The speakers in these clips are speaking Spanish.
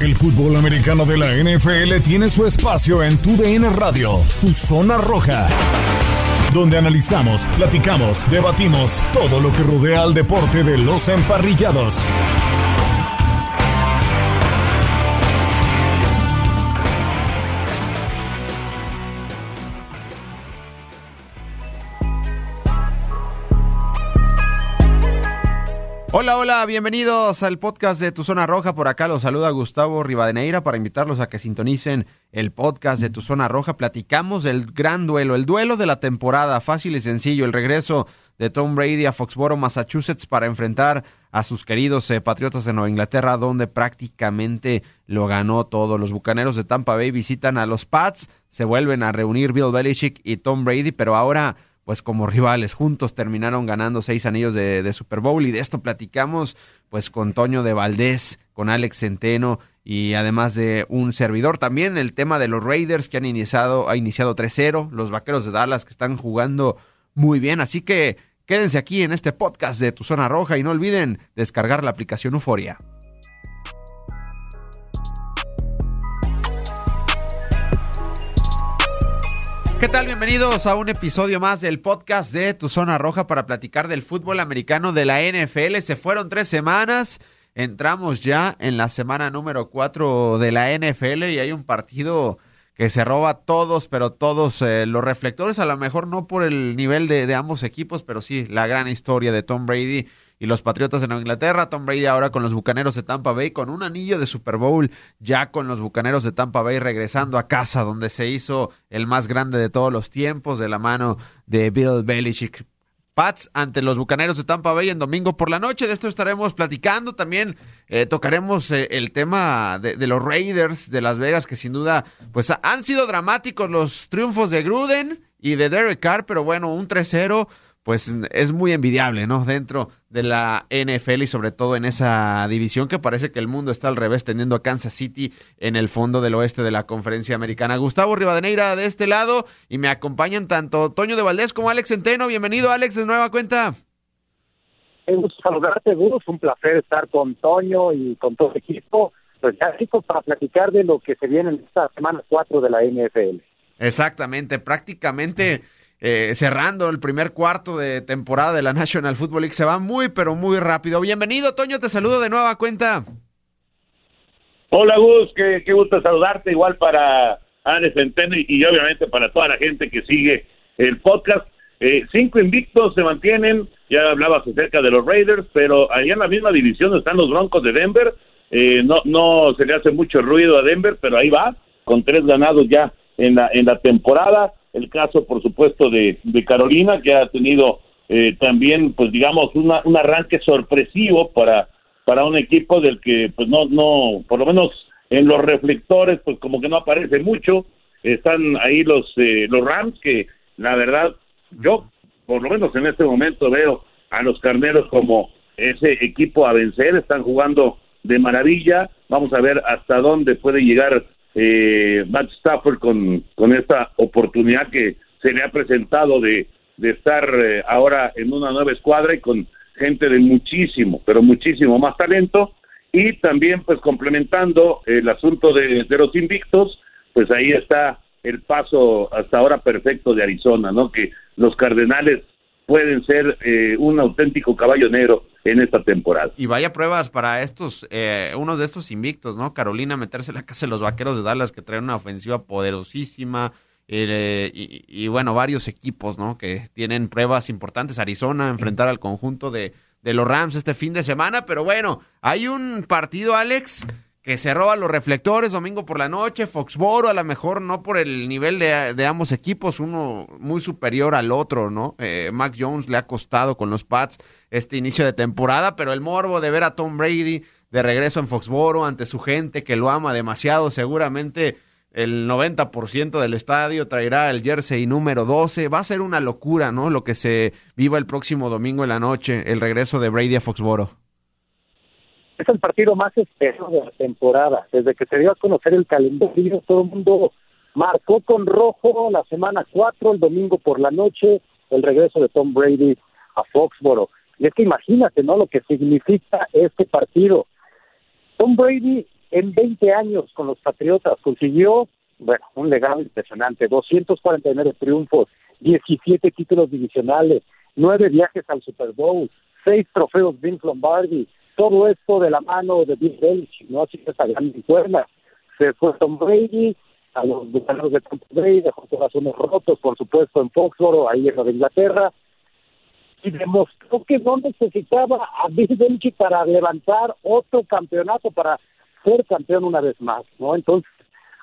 El fútbol americano de la NFL tiene su espacio en Tu DN Radio, Tu Zona Roja, donde analizamos, platicamos, debatimos todo lo que rodea al deporte de los emparrillados. Hola, hola, bienvenidos al podcast de Tu Zona Roja. Por acá los saluda Gustavo Rivadeneira para invitarlos a que sintonicen el podcast de Tu Zona Roja. Platicamos del gran duelo, el duelo de la temporada, fácil y sencillo, el regreso de Tom Brady a Foxboro, Massachusetts, para enfrentar a sus queridos eh, Patriotas de Nueva Inglaterra, donde prácticamente lo ganó todo. Los Bucaneros de Tampa Bay visitan a los Pats, se vuelven a reunir Bill Belichick y Tom Brady, pero ahora pues como rivales juntos terminaron ganando seis anillos de, Super Bowl y de esto platicamos pues con Toño de Valdés, con Alex Centeno y además de un servidor también el tema de los Raiders que han iniciado ha iniciado 3-0, los Vaqueros de Dallas que están jugando muy bien, así que quédense aquí en este podcast de Tu Zona Roja y no olviden descargar la aplicación Euforia. ¿Qué tal? Bienvenidos a un episodio más del podcast de Tu Zona Roja para platicar del fútbol americano de la NFL. Se fueron tres semanas, entramos ya en la semana número cuatro de la NFL y hay un partido que se roba todos, pero todos eh, los reflectores, a lo mejor no por el nivel de, de ambos equipos, pero sí la gran historia de Tom Brady y los Patriotas de Nueva Inglaterra. Tom Brady ahora con los Bucaneros de Tampa Bay, con un anillo de Super Bowl, ya con los Bucaneros de Tampa Bay regresando a casa, donde se hizo el más grande de todos los tiempos, de la mano de Bill Belichick. Pats ante los Bucaneros de Tampa Bay en domingo por la noche. De esto estaremos platicando. También eh, tocaremos eh, el tema de, de, los Raiders de Las Vegas, que sin duda pues han sido dramáticos los triunfos de Gruden y de Derek Carr, pero bueno, un 3-0 pues es muy envidiable, ¿no? Dentro de la NFL y sobre todo en esa división que parece que el mundo está al revés, teniendo a Kansas City en el fondo del oeste de la conferencia americana. Gustavo Rivadeneira de este lado y me acompañan tanto Toño de Valdés como Alex Centeno. Bienvenido, Alex, de nueva cuenta. Un gusto saludarte, Gus. Un placer estar con Toño y con todo el equipo. Pues ya para platicar de lo que se viene en esta semana 4 de la NFL. Exactamente, prácticamente eh, cerrando el primer cuarto de temporada de la National Football League. Se va muy, pero muy rápido. Bienvenido, Toño, te saludo de nueva cuenta. Hola, Gus, qué, gusto saludarte, igual para Anes Centeno y, obviamente para toda la gente que sigue el podcast. Eh, cinco invictos se mantienen, ya hablabas acerca de los Raiders, pero allá en la misma división están los Broncos de Denver. Eh, no, no se le hace mucho ruido a Denver, pero ahí va, con tres ganados ya en la, en la temporada el caso, por supuesto, de, de Carolina, que ha tenido eh, también, pues digamos, una, un arranque sorpresivo para, para un equipo del que, pues no, no, por lo menos en los reflectores, pues como que no aparece mucho. Están ahí los, eh, los Rams, que la verdad, yo, por lo menos en este momento, veo a los carneros como ese equipo a vencer, están jugando de maravilla. Vamos a ver hasta dónde puede llegar eh, Matt Stafford con, con esta oportunidad que se le ha presentado de, de estar eh, ahora en una nueva escuadra y con gente de muchísimo, pero muchísimo más talento y también pues complementando el asunto de, los invictos, pues ahí está el paso hasta ahora perfecto de Arizona, ¿no? Que los Cardenales pueden ser eh, un auténtico caballo negro en esta temporada. Y vaya pruebas para estos, eh, unos de estos invictos, ¿no? Carolina meterse en la casa de los vaqueros de Dallas que traen una ofensiva poderosísima. Eh, y, bueno, varios equipos, ¿no? Que tienen pruebas importantes. Arizona, enfrentar al conjunto de, de los Rams este fin de semana. Pero bueno, hay un partido, Alex, que se roba los reflectores domingo por la noche, Foxboro, a lo mejor no por el nivel de, ambos equipos, uno muy superior al otro, ¿no? Eh, Mac Jones le ha costado con los Pats este inicio de temporada, pero el morbo de ver a Tom Brady, de regreso en Foxboro ante su gente que lo ama demasiado. Seguramente el 90% del estadio traerá el jersey número 12. Va a ser una locura, ¿no? Lo que se viva el próximo domingo en la noche, el regreso de Brady a Foxboro. Es el partido más esperado de la temporada. Desde que se dio a conocer el calendario, todo el mundo marcó con rojo la semana 4, el domingo por la noche, el regreso de Tom Brady a Foxboro. Y es que imagínate, ¿no? Lo que significa este partido. Tom Brady en 20 años con los Patriotas consiguió, bueno, un legado impresionante, 249 triunfos, 17 títulos divisionales, 9 viajes al Super Bowl, 6 trofeos Vince Lombardi, todo esto de la mano de Bill Belichick, ¿no? Así que esa gran cuerda. Se fue Tom Brady, a los bucaneros de Tom Brady, dejó corazones rotos, por supuesto, en Foxboro, ahí en Inglaterra, y demostró que no necesitaba a Bill Belichick para levantar otro campeonato, para ser campeón una vez más, ¿no? Entonces,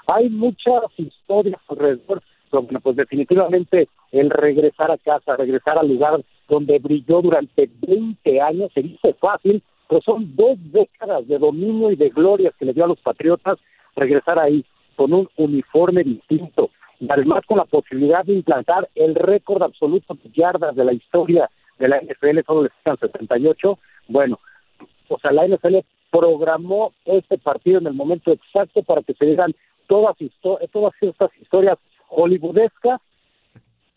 hay muchas historias alrededor, pero bueno, pues definitivamente el regresar a casa, regresar al lugar donde brilló durante 20 años, se dice fácil, pero son dos décadas de dominio y de gloria que le dio a los Patriotas regresar ahí con un uniforme distinto y además con la posibilidad de implantar el récord absoluto de yardas de la historia de la NFL, solo le quedan 78. Bueno, o sea, la NFL programó este partido en el momento exacto para que se digan todas, todas estas historias hollywoodescas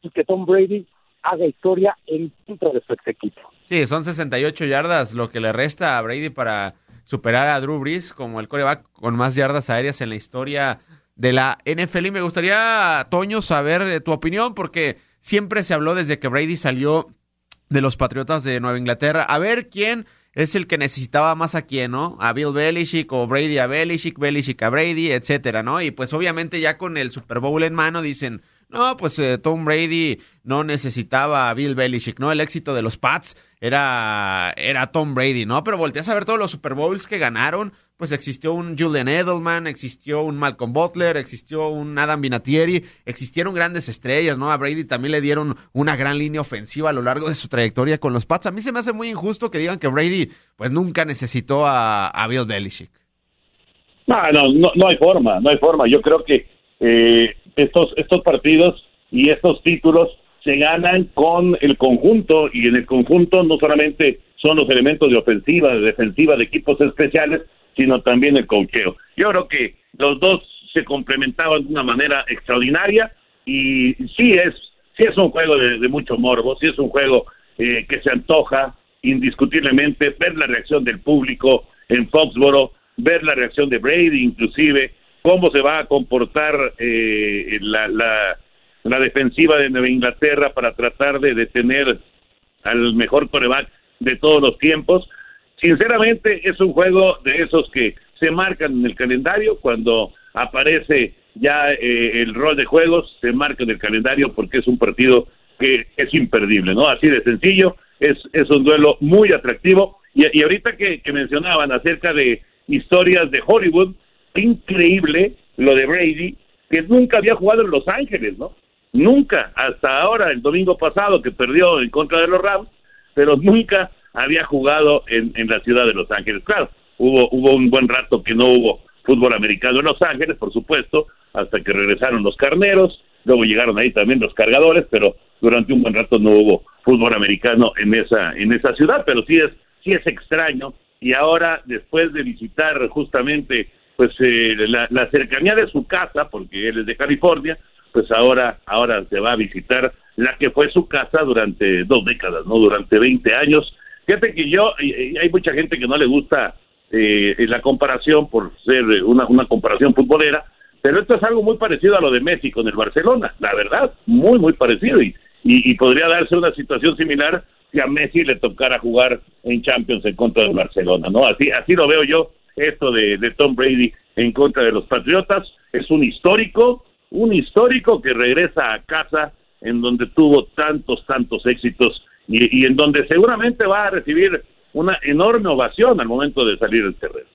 y que Tom Brady haga historia en contra de su equipo. Sí, son 68 yardas lo que le resta a Brady para superar a Drew Brees como el coreback con más yardas aéreas en la historia de la NFL. Y me gustaría, Toño, saber eh, tu opinión, porque siempre se habló desde que Brady salió de los Patriotas de Nueva Inglaterra. A ver quién es el que necesitaba más a quién, ¿no? A Bill Belichick o Brady a Belichick, Belichick a Brady, etcétera, ¿no? Y pues obviamente ya con el Super Bowl en mano dicen, no, pues eh, Tom Brady no necesitaba a Bill Belichick, ¿no? El éxito de los Pats era, era Tom Brady, ¿no? Pero volteas a ver todos los Super Bowls que ganaron, pues existió un Julian Edelman, existió un Malcolm Butler, existió un Adam Vinatieri, existieron grandes estrellas, ¿no? A Brady también le dieron una gran línea ofensiva a lo largo de su trayectoria con los Pats. A mí se me hace muy injusto que digan que Brady, pues nunca necesitó a, Bill Belichick. No, no, no, hay forma, no hay forma. Yo creo que eh, estos, estos partidos y estos títulos se ganan con el conjunto y en el conjunto no solamente son los elementos de ofensiva, de defensiva, de equipos especiales, sino también el coqueo. Yo creo que los dos se complementaban de una manera extraordinaria y sí es, sí es un juego de, mucho morbo, sí es un juego eh, que se antoja indiscutiblemente ver la reacción del público en Foxboro, ver la reacción de Brady inclusive, cómo se va a comportar eh, la, la, la, defensiva de Nueva Inglaterra para tratar de detener al mejor coreback de todos los tiempos. Sinceramente es un juego de esos que se marcan en el calendario cuando aparece ya eh, el rol de juegos, se marca en el calendario porque es un partido que es imperdible, ¿no? Así de sencillo, es, es un duelo muy atractivo. Y, y ahorita que, que mencionaban acerca de historias de Hollywood, increíble lo de Brady, que nunca había jugado en Los Ángeles, ¿no? Nunca, hasta ahora, el domingo pasado que perdió en contra de los Rams, pero nunca había jugado en, en la ciudad de Los Ángeles. Claro, hubo, hubo un buen rato que no hubo fútbol americano en Los Ángeles, por supuesto, hasta que regresaron los carneros, luego llegaron ahí también los cargadores, pero durante un buen rato no hubo fútbol americano en esa, en esa ciudad, pero sí es, sí es extraño, y ahora, después de visitar justamente pues eh, la, cercanía de su casa, porque él es de California, pues ahora, ahora se va a visitar la que fue su casa durante dos décadas, ¿no? Durante 20 años. Fíjate que yo, hay mucha gente que no le gusta eh, la comparación por ser una, una comparación futbolera, pero esto es algo muy parecido a lo de Messi con el Barcelona, la verdad, muy, muy parecido. Y, y podría darse una situación similar si a Messi le tocara jugar en Champions en contra del Barcelona, ¿no? Así, así lo veo yo esto de, Tom Brady en contra de los Patriotas. Es un histórico, un histórico que regresa a casa en donde tuvo tantos, tantos éxitos y, en donde seguramente va a recibir una enorme ovación al momento de salir del terreno.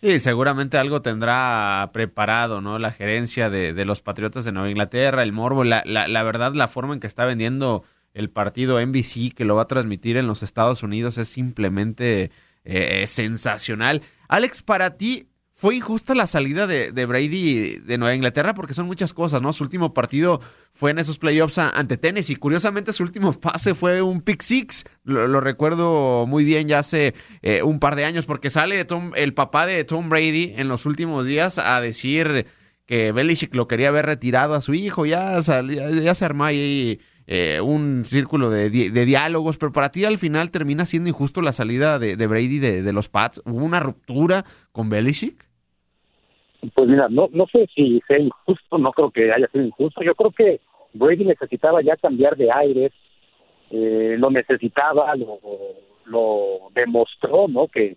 Sí, seguramente algo tendrá preparado, ¿no? La gerencia de, de los Patriotas de Nueva Inglaterra, el morbo, la, la, la, verdad, la forma en que está vendiendo el partido NBC, que lo va a transmitir en los Estados Unidos, es simplemente eh, sensacional. Alex, para ti, ¿Fue injusta la salida de, Brady de Nueva Inglaterra? Porque son muchas cosas, ¿no? Su último partido fue en esos playoffs ante Tennessee. Curiosamente, su último pase fue un pick six. Lo, recuerdo muy bien ya hace eh, un par de años, porque sale el papá de Tom Brady en los últimos días a decir que Belichick lo quería haber retirado a su hijo. Ya, ya, se armó ahí eh, un círculo de, diálogos, pero para ti al final termina siendo injusto la salida de, Brady de, los Pats. ¿Hubo una ruptura con Belichick? Pues mira, no, no sé si sea injusto, no creo que haya sido injusto. Yo creo que Brady necesitaba ya cambiar de aires, eh, lo necesitaba, lo, demostró, ¿no? Que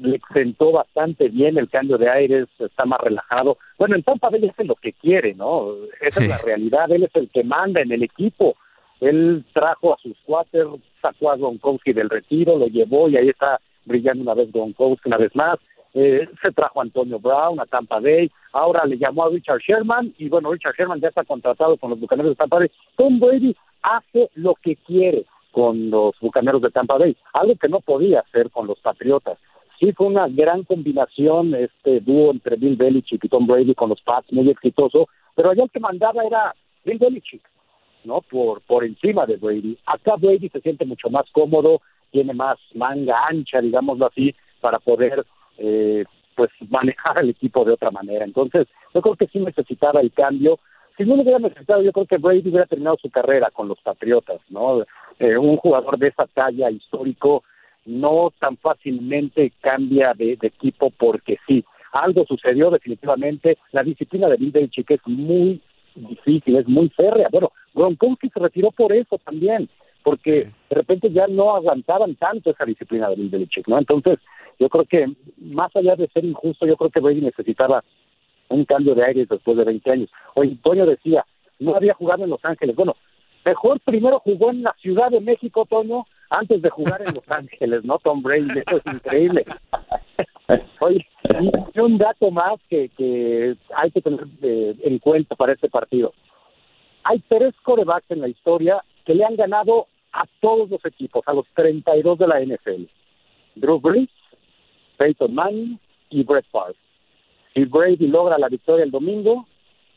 le sentó bastante bien el cambio de aires, está más relajado. Bueno, en Tampa Bay hace lo que quiere, ¿no? Esa es la realidad, él es el que manda en el equipo. Él trajo a sus cuates, sacó a Gronkowski del retiro, lo llevó y ahí está brillando una vez Gronkowski, una vez más eh, se trajo a Antonio Brown a Tampa Bay, ahora le llamó a Richard Sherman y bueno, Richard Sherman ya está contratado con los Bucaneros de Tampa Bay. Tom Brady hace lo que quiere con los Bucaneros de Tampa Bay, algo que no podía hacer con los Patriotas. Sí fue una gran combinación este dúo entre Bill Belichick y Tom Brady con los Pats, muy exitoso, pero allá el que mandaba era Bill Belichick, ¿no? Por, por encima de Brady. Acá Brady se siente mucho más cómodo, tiene más manga ancha, digámoslo así, para poder eh, pues manejar al equipo de otra manera. Entonces, yo creo que sí necesitaba el cambio. Si no lo hubiera necesitado, yo creo que Brady hubiera terminado su carrera con los Patriotas, ¿no? Eh, un jugador de esa talla histórico no tan fácilmente cambia de, equipo porque sí. Algo sucedió definitivamente. La disciplina de Bill Belichick es muy difícil, es muy férrea. Bueno, Gronkowski se retiró por eso también, porque de repente ya no aguantaban tanto esa disciplina de Bill Belichick, ¿no? Entonces, yo creo que, más allá de ser injusto, yo creo que Brady necesitaba un cambio de aire después de 20 años. Hoy Toño decía, no había jugado en Los Ángeles. Bueno, mejor primero jugó en la Ciudad de México, Toño, antes de jugar en Los Ángeles, ¿no? Tom Brady, eso es increíble. Oye, y un dato más que, que hay que tener eh, en cuenta para este partido. Hay tres corebacks en la historia que le han ganado a todos los equipos, a los 32 de la NFL. Drew Brees, Peyton Manning y Brett Favre. Si Brady logra la victoria el domingo,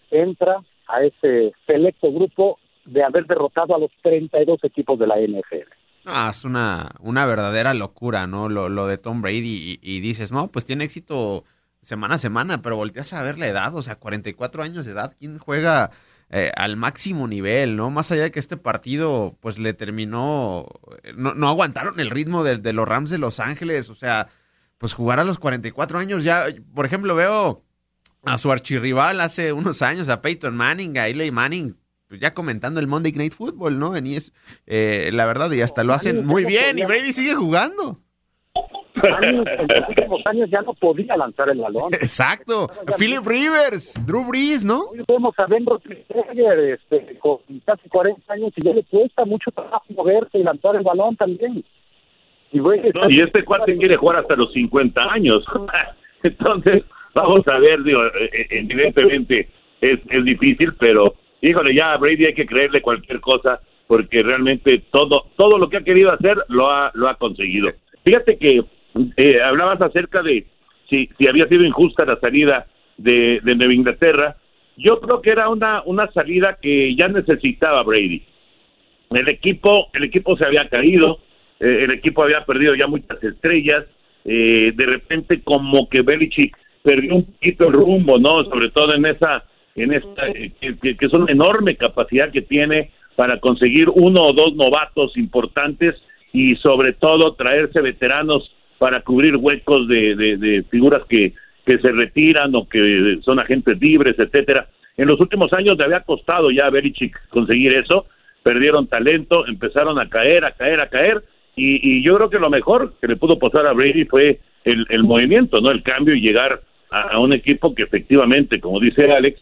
entra a ese selecto grupo de haber derrotado a los 32 equipos de la NFL. Ah, es una, una verdadera locura, ¿no? Lo, lo de Tom Brady y, dices, no, pues tiene éxito semana a semana, pero volteas a ver la edad, o sea, 44 años de edad, ¿quién juega eh, al máximo nivel, ¿no? Más allá de que este partido, pues le terminó, no, no aguantaron el ritmo de, de los Rams de Los Ángeles, o sea, pues jugar a los 44 años ya, por ejemplo, veo a su archirrival hace unos años, a Peyton Manning, a Eli Manning, ya comentando el Monday Night Football, ¿no? En es eh, la verdad, y hasta lo hacen muy bien, y Brady sigue jugando. en los últimos años ya no podía lanzar el balón. Exacto. Philip Rivers, Drew Brees, ¿no? Hoy vemos a Ben Roethlisberger este, con casi 40 años y ya le cuesta mucho trabajo moverse y lanzar el balón también. Y, este cuate quiere jugar hasta los 50 años. Entonces, vamos a ver, digo, eh, eh, evidentemente es, es difícil, pero híjole, ya a Brady hay que creerle cualquier cosa porque realmente todo todo lo que ha querido hacer lo ha lo ha conseguido. Fíjate que eh, hablabas acerca de si, si había sido injusta la salida de, de Nueva Inglaterra. Yo creo que era una una salida que ya necesitaba Brady. El equipo el equipo se había caído, eh, el equipo había perdido ya muchas estrellas, eh, de repente como que Belichick perdió un poquito el rumbo, ¿no? Sobre todo en esa, en esa, eh, que, es una enorme capacidad que tiene para conseguir uno o dos novatos importantes y sobre todo traerse veteranos para cubrir huecos de, de, figuras que, que se retiran o que son agentes libres, etcétera. En los últimos años le había costado ya a Belichick conseguir eso, perdieron talento, empezaron a caer, a caer, a caer, y, yo creo que lo mejor que le pudo pasar a Brady fue el movimiento, ¿no? El cambio y llegar a, un equipo que efectivamente, como dice Alex,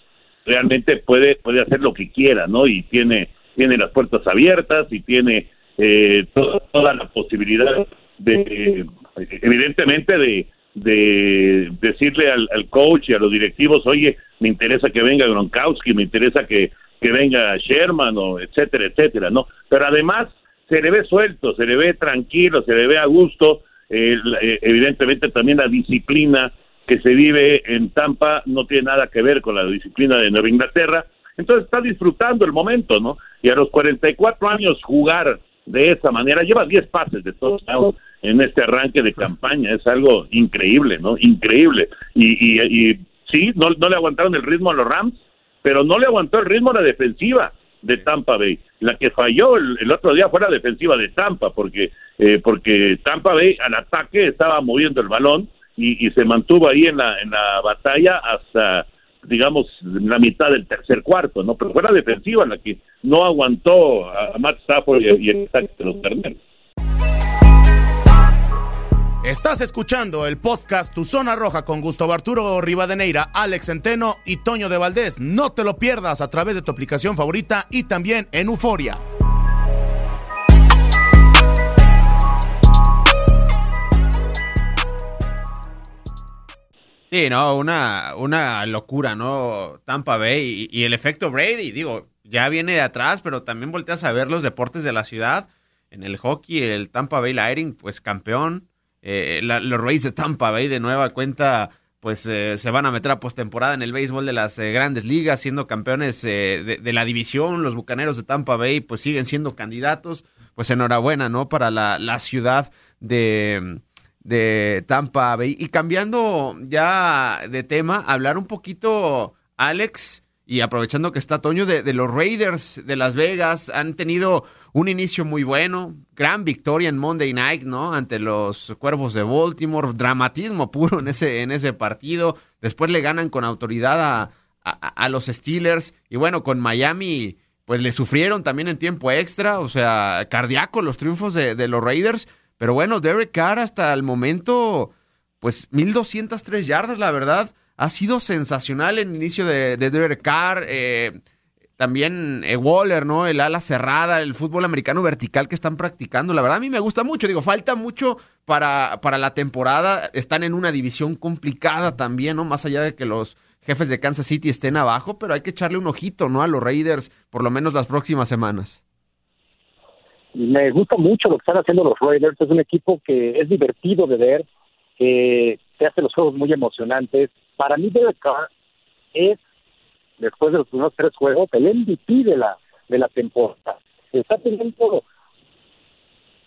realmente puede puede hacer lo que quiera, ¿no? Y tiene tiene las puertas abiertas y tiene eh, toda, la posibilidad de, evidentemente, de, de decirle al, coach y a los directivos, oye, me interesa que venga Gronkowski, me interesa que, que venga Sherman, o etcétera, etcétera, ¿no? Pero además se le ve suelto, se le ve tranquilo, se le ve a gusto eh, evidentemente también la disciplina que se vive en Tampa no tiene nada que ver con la disciplina de Nueva Inglaterra. Entonces está disfrutando el momento, ¿no? Y a los 44 años jugar de esa manera, lleva 10 pases de todos lados en este arranque de campaña, es algo increíble, ¿no? Increíble. Y, y, sí, no, no le aguantaron el ritmo a los Rams, pero no le aguantó el ritmo a la defensiva de Tampa Bay. La que falló el, otro día fue la defensiva de Tampa, porque, eh, porque Tampa Bay al ataque estaba moviendo el balón y, se mantuvo ahí en la, en la batalla hasta digamos, la mitad del tercer cuarto, ¿no? Pero fue la defensiva la que no aguantó a Matt Stafford y, el ataque de los terneros. Estás escuchando el podcast Tu Zona Roja con Gustavo Arturo Rivadeneira, Alex Centeno y Toño de Valdés. No te lo pierdas a través de tu aplicación favorita y también en Euforia. Sí, no, una, una locura, ¿no? Tampa Bay y, el efecto Brady, digo, ya viene de atrás, pero también volteas a ver los deportes de la ciudad. En el hockey, el Tampa Bay Lightning, pues campeón. Eh, los Rays de Tampa Bay de nueva cuenta pues eh, se van a meter a postemporada en el béisbol de las eh, grandes ligas, siendo campeones de, la división. Los Bucaneros de Tampa Bay pues siguen siendo candidatos. Pues enhorabuena, ¿no? Para la, la ciudad de, de Tampa Bay. Y cambiando ya de tema, hablar un poquito, Alex, y aprovechando que está Toño, de, los Raiders de Las Vegas, han tenido un inicio muy bueno, gran victoria en Monday Night, ¿no? Ante los Cuervos de Baltimore, dramatismo puro en ese, en ese partido. Después le ganan con autoridad a, los Steelers y bueno, con Miami, pues le sufrieron también en tiempo extra, o sea, cardíaco los triunfos de los Raiders. Pero bueno, Derek Carr hasta el momento, pues 1203 yardas, la verdad ha sido sensacional el inicio de, de Derek Carr. Eh, también eh, Waller, ¿no? El ala cerrada, el fútbol americano vertical que están practicando. La verdad a mí me gusta mucho. Digo, falta mucho para, para la temporada. Están en una división complicada también, ¿no? Más allá de que los jefes de Kansas City estén abajo, pero hay que echarle un ojito, ¿no? A los Raiders, por lo menos las próximas semanas. Me gusta mucho lo que están haciendo los Raiders. Es un equipo que es divertido de ver, que te hace los juegos muy emocionantes para mí Derek Carr es, después de los primeros tres juegos, el MVP de la, de la temporada. Está teniendo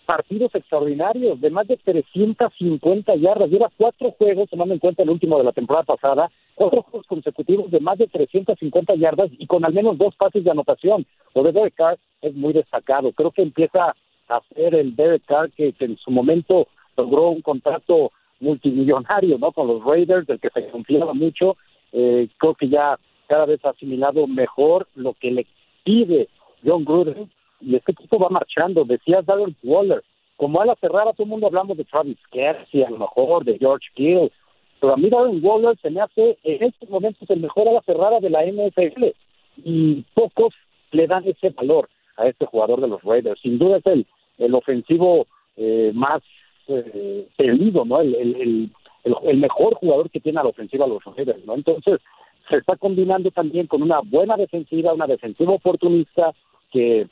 partidos extraordinarios de más de 350 yardas. Lleva cuatro juegos, tomando en cuenta el último de la temporada pasada, cuatro juegos consecutivos de más de 350 yardas y con al menos dos pases de anotación. Lo de Derek Carr es muy destacado. Creo que empieza a ser el Derek Carr que en su momento logró un contrato multimillonario, ¿no? Con los Raiders, del que se confiaba mucho. Eh, creo que ya cada vez ha asimilado mejor lo que le pide John Gruden y este equipo va marchando. Decía Darren Waller, como a la cerrada todo el mundo hablamos de Travis Kelsey, a lo mejor de George Gill, pero a mí Darren Waller se me hace en estos momentos el mejor a la cerrada de la NFL y pocos le dan ese valor a este jugador de los Raiders. Sin duda es el, el ofensivo eh, más eh, ¿no? El, el, el, mejor jugador que tiene a la ofensiva los Raiders, ¿no? Entonces, se está combinando también con una buena defensiva, una defensiva oportunista que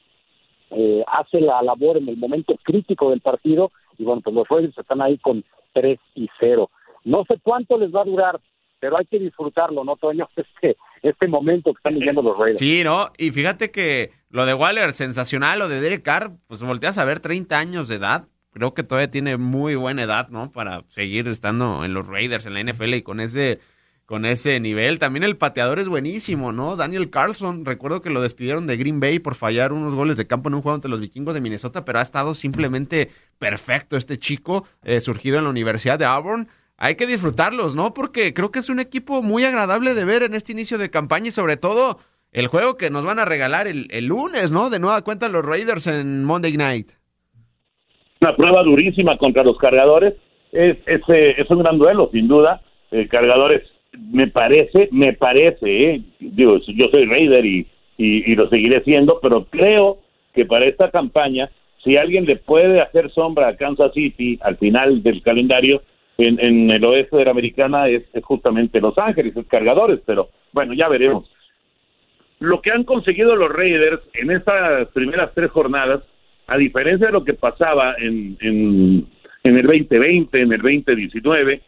eh, hace la labor en el momento crítico del partido y bueno, pues los Raiders están ahí con 3 y 0. No sé cuánto les va a durar, pero hay que disfrutarlo, ¿no, Toño? Este, este momento que están viviendo los Raiders. Sí, ¿no? Y fíjate que lo de Waller, sensacional, lo de Derek Carr, pues volteas a ver 30 años de edad, creo que todavía tiene muy buena edad, ¿no? Para seguir estando en los Raiders, en la NFL y con ese con ese nivel. También el pateador es buenísimo, ¿no? Daniel Carlson, recuerdo que lo despidieron de Green Bay por fallar unos goles de campo en un juego ante los vikingos de Minnesota, pero ha estado simplemente perfecto este chico, eh, surgido en la Universidad de Auburn. Hay que disfrutarlos, ¿no? Porque creo que es un equipo muy agradable de ver en este inicio de campaña y sobre todo el juego que nos van a regalar el, el lunes, ¿no? De nueva cuenta los Raiders en Monday Night una prueba durísima contra los cargadores. Es, es, es un gran duelo, sin duda. Eh, cargadores, me parece, me parece, eh, digo, yo soy Raider y, y, lo seguiré siendo, pero creo que para esta campaña, si alguien le puede hacer sombra a Kansas City al final del calendario, en, en el oeste de la americana es, es justamente Los Ángeles, es cargadores, pero bueno, ya veremos. Lo que han conseguido los Raiders en estas primeras tres jornadas a diferencia de lo que pasaba en, en el 2020, en el 2019.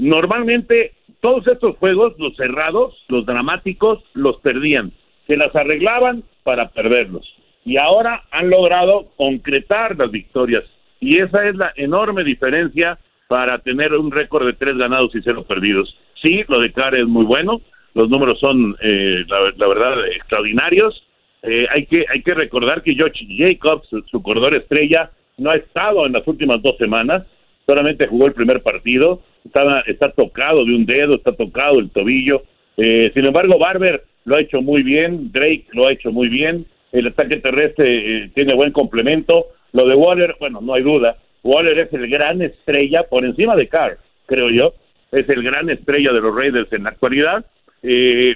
Normalmente todos estos juegos, los cerrados, los dramáticos, los perdían. Se las arreglaban para perderlos. Y ahora han logrado concretar las victorias. Y esa es la enorme diferencia para tener un récord de tres ganados y cero perdidos. Sí, lo de Carr es muy bueno, los números son, eh, la, verdad, extraordinarios. Eh, hay, que, hay que recordar que George Jacobs, su corredor estrella, no ha estado en las últimas dos semanas, solamente jugó el primer partido, está, está tocado de un dedo, está tocado el tobillo. Eh, sin embargo, Barber lo ha hecho muy bien, Drake lo ha hecho muy bien, el ataque terrestre tiene buen complemento. Lo de Waller, bueno, no hay duda, Waller es el gran estrella por encima de Carr, creo yo, es el gran estrella de los Raiders en la actualidad. Eh,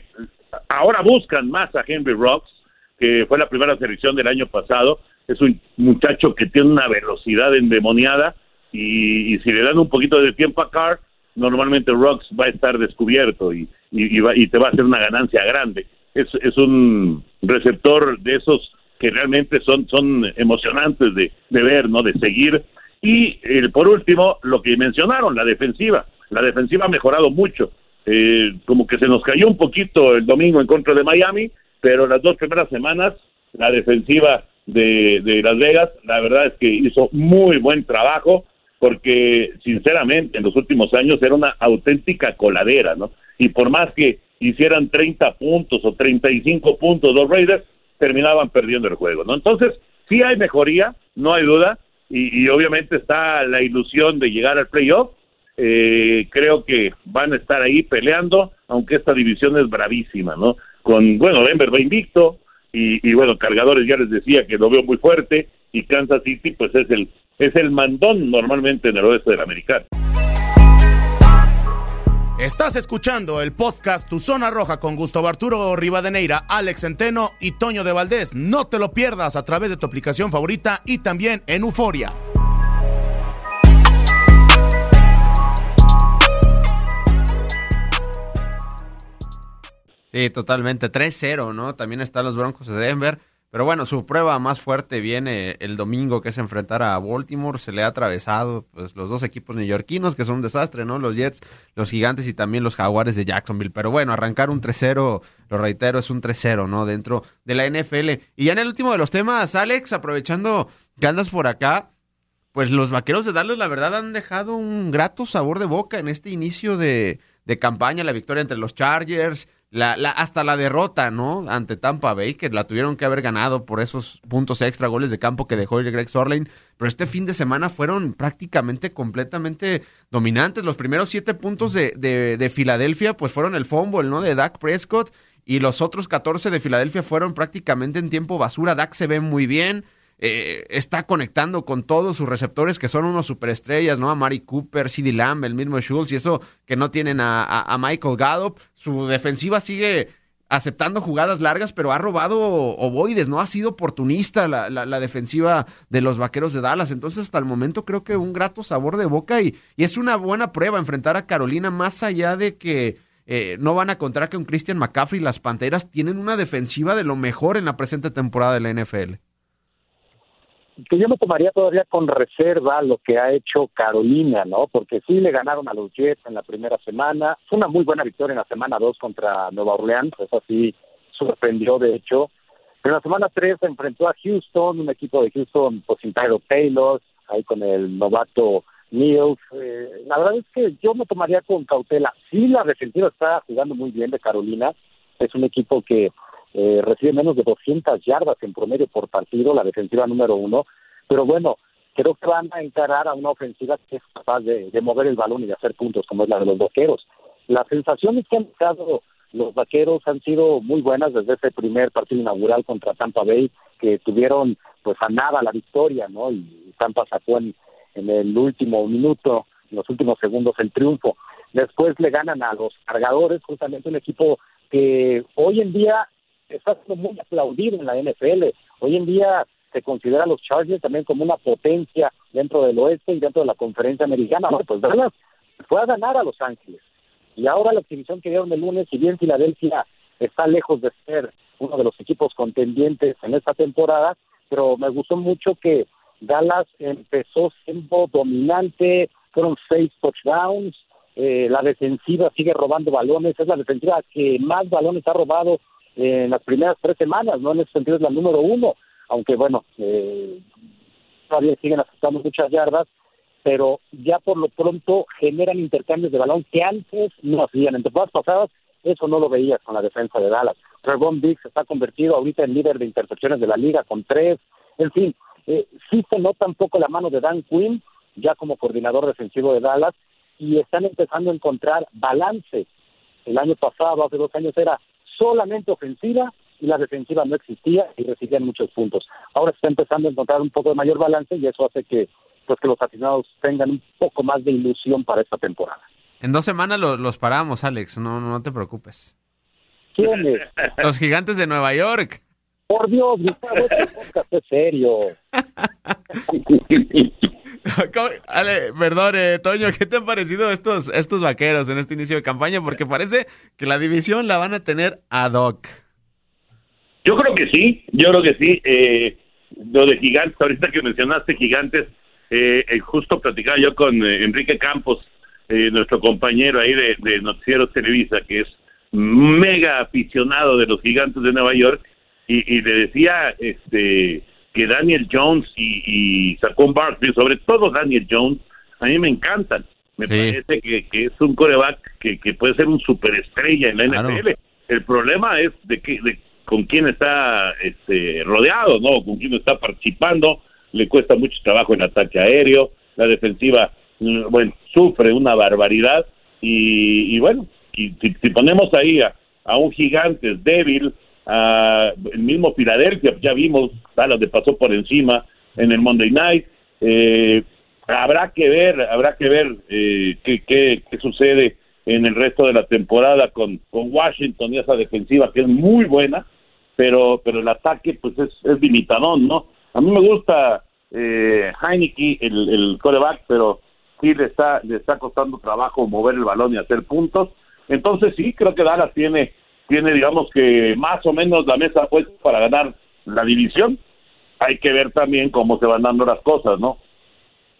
ahora buscan más a Henry Rocks, que fue la primera selección del año pasado. Es un muchacho que tiene una velocidad endemoniada y, si le dan un poquito de tiempo a Carr, normalmente Rocks va a estar descubierto y, y, te va a hacer una ganancia grande. Es, es un receptor de esos que realmente son, son emocionantes de, de ver, ¿no? De seguir. Y eh, por último, lo que mencionaron, la defensiva. La defensiva ha mejorado mucho. Eh, como que se nos cayó un poquito el domingo en contra de Miami, pero las dos primeras semanas la defensiva de, de Las Vegas, la verdad es que hizo muy buen trabajo, porque sinceramente en los últimos años era una auténtica coladera, ¿no? Y por más que hicieran 30 puntos o 35 puntos los Raiders, terminaban perdiendo el juego, ¿no? Entonces, sí hay mejoría, no hay duda, y, obviamente está la ilusión de llegar al playoff, eh, creo que van a estar ahí peleando, aunque esta división es bravísima, ¿no? Con, bueno, Denver va invicto, y, y, bueno, Cargadores ya les decía que lo veo muy fuerte, y Kansas City pues es el, es el mandón normalmente en el oeste del americano. Estás escuchando el podcast Tu Zona Roja con Gustavo Arturo Rivadeneira, Alex Centeno y Toño de Valdés. No te lo pierdas a través de tu aplicación favorita y también en Euforia. Sí, totalmente. 3-0, ¿no? También están los Broncos de Denver. Pero bueno, su prueba más fuerte viene el domingo, que es enfrentar a Baltimore. Se le ha atravesado pues, los dos equipos neoyorquinos, que son un desastre, ¿no? Los Jets, los Gigantes y también los Jaguares de Jacksonville. Pero bueno, arrancar un 3-0, lo reitero, es un 3-0, ¿no? Dentro de la NFL. Y ya en el último de los temas, Alex, aprovechando que andas por acá, pues los vaqueros de Dallas, la verdad, han dejado un grato sabor de boca en este inicio de, de campaña, la victoria entre los Chargers, la, la, hasta la derrota, ¿no? Ante Tampa Bay, que la tuvieron que haber ganado por esos puntos extra, goles de campo que dejó Greg Sorlane. Pero este fin de semana fueron prácticamente completamente dominantes. Los primeros siete puntos de, de, de Filadelfia, pues fueron el fumble, ¿no? De Dak Prescott. Y los otros 14 de Filadelfia fueron prácticamente en tiempo basura. Dak se ve muy bien. Eh, está conectando con todos sus receptores que son unos superestrellas, ¿no? A Mari Cooper, CD Lamb, el mismo Schultz y eso que no tienen a, Michael Gallup. Su defensiva sigue aceptando jugadas largas, pero ha robado ovoides, ¿no? Ha sido oportunista la, defensiva de los vaqueros de Dallas. Entonces, hasta el momento creo que un grato sabor de boca y, y es una buena prueba enfrentar a Carolina, más allá de que eh, no van a contar que un Christian McCaffrey y las Panteras tienen una defensiva de lo mejor en la presente temporada de la NFL que yo me tomaría todavía con reserva lo que ha hecho Carolina, ¿no? Porque sí le ganaron a los Jets en la primera semana, fue una muy buena victoria en la semana 2 contra Nueva Orleans, eso sí sorprendió de hecho. Pero en la semana 3 se enfrentó a Houston, un equipo de Houston pues sin Tyler Taylor, ahí con el novato Niels. Eh, la verdad es que yo me tomaría con cautela. Sí, la defensiva está jugando muy bien de Carolina, es un equipo que eh, recibe menos de 200 yardas en promedio por partido, la defensiva número uno, pero bueno, creo que van a encarar a una ofensiva que es capaz de, mover el balón y de hacer puntos, como es la de los vaqueros. Las sensaciones que han dado los vaqueros han sido muy buenas desde ese primer partido inaugural contra Tampa Bay, que tuvieron pues a nada la victoria, ¿no? Y Tampa sacó en, en el último minuto, en los últimos segundos el triunfo. Después le ganan a los cargadores, justamente un equipo que hoy en día está siendo muy aplaudido en la NFL. Hoy en día se considera a los Chargers también como una potencia dentro del oeste y dentro de la conferencia americana. No, pues Dallas fue a ganar a Los Ángeles. Y ahora la exhibición que dieron el lunes, si bien Filadelfia está lejos de ser uno de los equipos contendientes en esta temporada, pero me gustó mucho que Dallas empezó siendo dominante, fueron seis touchdowns, eh, la defensiva sigue robando balones, es la defensiva que más balones ha robado en las primeras tres semanas, ¿no? En ese sentido es la número uno, aunque bueno, eh, todavía siguen aceptando muchas yardas, pero ya por lo pronto generan intercambios de balón que antes no hacían. En temporadas pasadas eso no lo veías con la defensa de Dallas. Trevon Diggs está convertido ahorita en líder de intercepciones de la liga con tres. En fin, eh, sí se nota un poco la mano de Dan Quinn, ya como coordinador defensivo de Dallas, y están empezando a encontrar balance. El año pasado, hace dos años, era solamente ofensiva y la defensiva no existía y recibían muchos puntos. Ahora está empezando a encontrar un poco de mayor balance y eso hace que pues que los aficionados tengan un poco más de ilusión para esta temporada. En dos semanas los, los paramos, Alex, no, no te preocupes. ¿Quiénes? Los gigantes de Nueva York. Por Dios, Gustavo, este podcast es serio. Ale, perdón, eh, Toño, ¿qué te han parecido estos, estos vaqueros en este inicio de campaña? Porque parece que la división la van a tener ad hoc. Yo creo que sí, yo creo que sí. Eh, lo de gigantes, ahorita que mencionaste gigantes, eh, eh justo platicaba yo con eh, Enrique Campos, eh, nuestro compañero ahí de, de Noticieros Televisa, que es mega aficionado de los gigantes de Nueva York, y, y le decía este que Daniel Jones y, y Saquon Barkley, sobre todo Daniel Jones, a mí me encantan. Me Sí. parece que, que es un coreback que, que puede ser un superestrella en la Claro. NFL. El problema es de que de con quién está este, rodeado, ¿no? Con quién está participando. Le cuesta mucho trabajo en ataque aéreo. La defensiva, mm, bueno, sufre una barbaridad. Y, y bueno, si, si ponemos ahí a, a un gigante débil, el mismo Filadelfia, ya vimos, Dallas le pasó por encima en el Monday Night. Eh, habrá que ver, habrá que ver eh, qué, qué, qué sucede en el resto de la temporada con, con Washington y esa defensiva que es muy buena, pero pero el ataque pues es, es limitadón, ¿no? A mí me gusta eh, Heineke, el, el coreback, pero sí le está, le está costando trabajo mover el balón y hacer puntos. Entonces sí, creo que Dallas tiene, tiene digamos que más o menos la mesa puesta para ganar la división. Hay que ver también cómo se van dando las cosas, ¿no?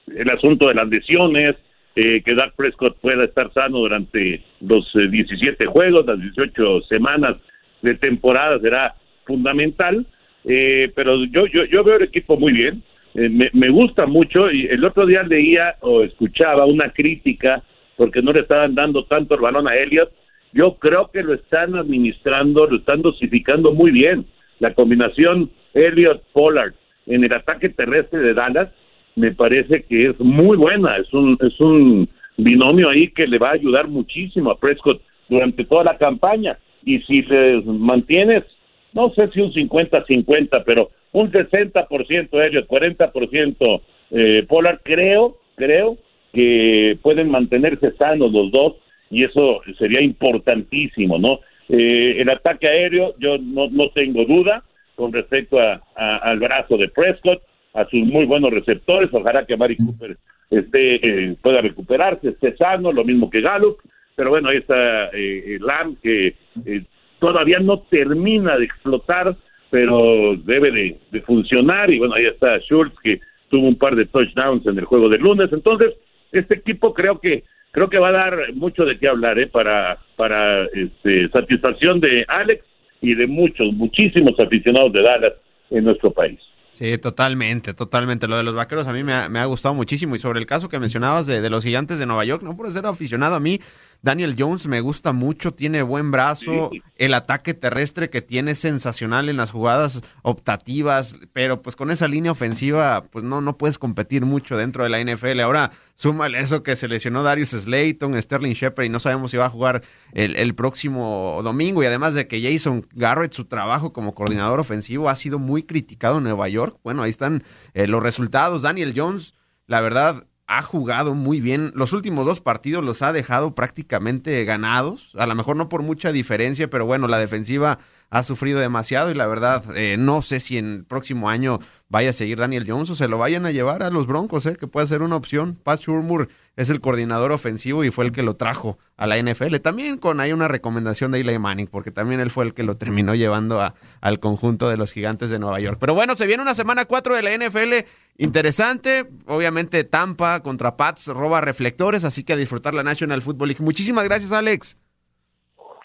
el asunto de las lesiones, eh, que Dak Prescott pueda estar sano durante los eh, 17 juegos, las 18 semanas de temporada será fundamental, eh, pero yo, yo, yo veo el equipo muy bien, eh, me, me gusta mucho y el otro día leía o escuchaba una crítica porque no le estaban dando tanto el balón a Elliot, yo creo que lo están administrando, lo están dosificando muy bien, la combinación Elliot-Pollard en el ataque terrestre de Dallas me parece que es muy buena, es un, es un binomio ahí que le va a ayudar muchísimo a Prescott durante toda la campaña. Y si les mantienes, no sé si un 50-50, pero un 60% Elliot, 40% eh, Polar, creo, creo que pueden mantenerse sanos los dos y eso sería importantísimo, ¿no? Eh, el ataque aéreo, yo no, no tengo duda con respecto a, al brazo de Prescott, a sus muy buenos receptores, ojalá que Mari Cooper esté, eh, pueda recuperarse, esté sano, lo mismo que Gallup, pero bueno, ahí está eh, Lamb que eh, todavía no termina de explotar, pero debe de, de funcionar, y bueno, ahí está Schultz que tuvo un par de touchdowns en el juego del lunes, entonces este equipo creo que creo que va a dar mucho de qué hablar eh, para para este, satisfacción de Alex y de muchos muchísimos aficionados de Dallas en nuestro país. Sí, totalmente, totalmente. Lo de los vaqueros a mí me ha, me ha gustado muchísimo. Y sobre el caso que mencionabas de, de los gigantes de Nueva York, no por ser aficionado a mí, Daniel Jones me gusta mucho, tiene buen brazo, Sí. el ataque terrestre que tiene es sensacional en las jugadas optativas, pero pues con esa línea ofensiva, pues no, no puedes competir mucho dentro de la NFL. Ahora, súmale eso que se lesionó Darius Slayton, Sterling Shepard y no sabemos si va a jugar el, el próximo domingo. Y además de que Jason Garrett, su trabajo como coordinador ofensivo ha sido muy criticado en Nueva York. Bueno, ahí están eh, los resultados. Daniel Jones, la verdad, ha jugado muy bien. Los últimos dos partidos los ha dejado prácticamente ganados. A lo mejor no por mucha diferencia, pero bueno, la defensiva ha sufrido demasiado y la verdad eh, no sé si en el próximo año vaya a seguir Daniel Jones o se lo vayan a llevar a los Broncos, ¿eh? que puede ser una opción. Pat Shurmur es el coordinador ofensivo y fue el que lo trajo a la NFL. También con ahí una recomendación de Eli Manning, porque también él fue el que lo terminó llevando a, al conjunto de los gigantes de Nueva York. Pero bueno, se viene una semana 4 de la NFL interesante. Obviamente Tampa contra Pats roba reflectores, así que a disfrutar la National Football League. Muchísimas gracias, Alex.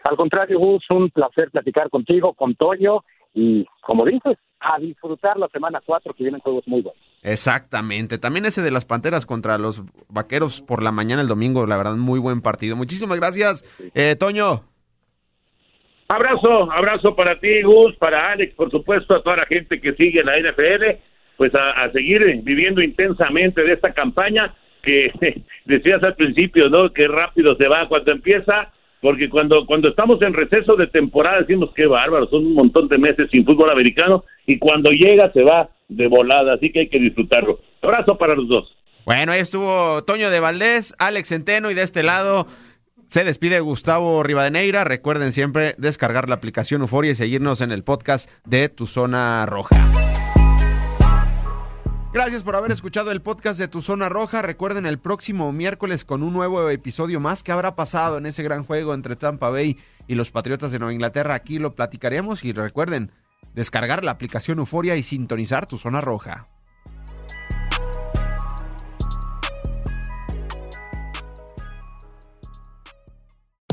Al contrario, Gus, un placer platicar contigo, con Toño, y como dices, a disfrutar la semana 4 que vienen juegos muy buenos. Exactamente. También ese de las Panteras contra los Vaqueros por la mañana el domingo, la verdad, muy buen partido. Muchísimas gracias, eh, Toño. Abrazo, abrazo para ti, Gus, para Alex, por supuesto, a toda la gente que sigue la NFL, pues a, a seguir viviendo intensamente de esta campaña que decías al principio, ¿no? Que rápido se va cuando empieza porque cuando cuando estamos en receso de temporada decimos que bárbaro, son un montón de meses sin fútbol americano y cuando llega se va de volada, así que hay que disfrutarlo. Abrazo para los dos. Bueno, ahí estuvo Toño de Valdés, Alex Centeno y de este lado se despide Gustavo Rivadeneira. Recuerden siempre descargar la aplicación Euforia y seguirnos en el podcast de Tu Zona Roja. Gracias por haber escuchado el podcast de Tu Zona Roja. Recuerden el próximo miércoles con un nuevo episodio más. ¿Qué habrá pasado en ese gran juego entre Tampa Bay y los Patriotas de Nueva Inglaterra? Aquí lo platicaremos y recuerden descargar la aplicación Euforia y sintonizar Tu Zona Roja.